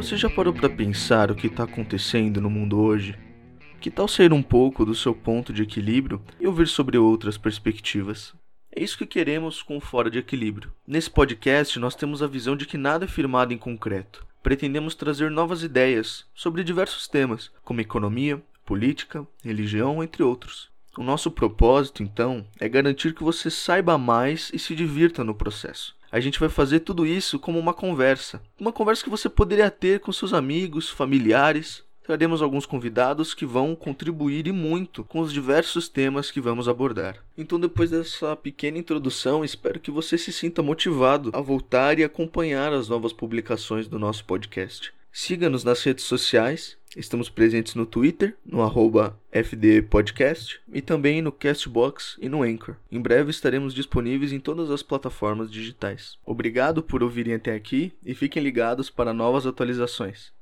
Você já parou para pensar o que está acontecendo no mundo hoje? Que tal sair um pouco do seu ponto de equilíbrio e ouvir sobre outras perspectivas? É isso que queremos com o Fora de Equilíbrio. Nesse podcast, nós temos a visão de que nada é firmado em concreto. Pretendemos trazer novas ideias sobre diversos temas, como economia, política, religião, entre outros. O nosso propósito, então, é garantir que você saiba mais e se divirta no processo. A gente vai fazer tudo isso como uma conversa. Uma conversa que você poderia ter com seus amigos, familiares. Traremos alguns convidados que vão contribuir e muito com os diversos temas que vamos abordar. Então, depois dessa pequena introdução, espero que você se sinta motivado a voltar e acompanhar as novas publicações do nosso podcast. Siga-nos nas redes sociais Estamos presentes no Twitter, no FDPodcast e também no Castbox e no Anchor. Em breve estaremos disponíveis em todas as plataformas digitais. Obrigado por ouvirem até aqui e fiquem ligados para novas atualizações.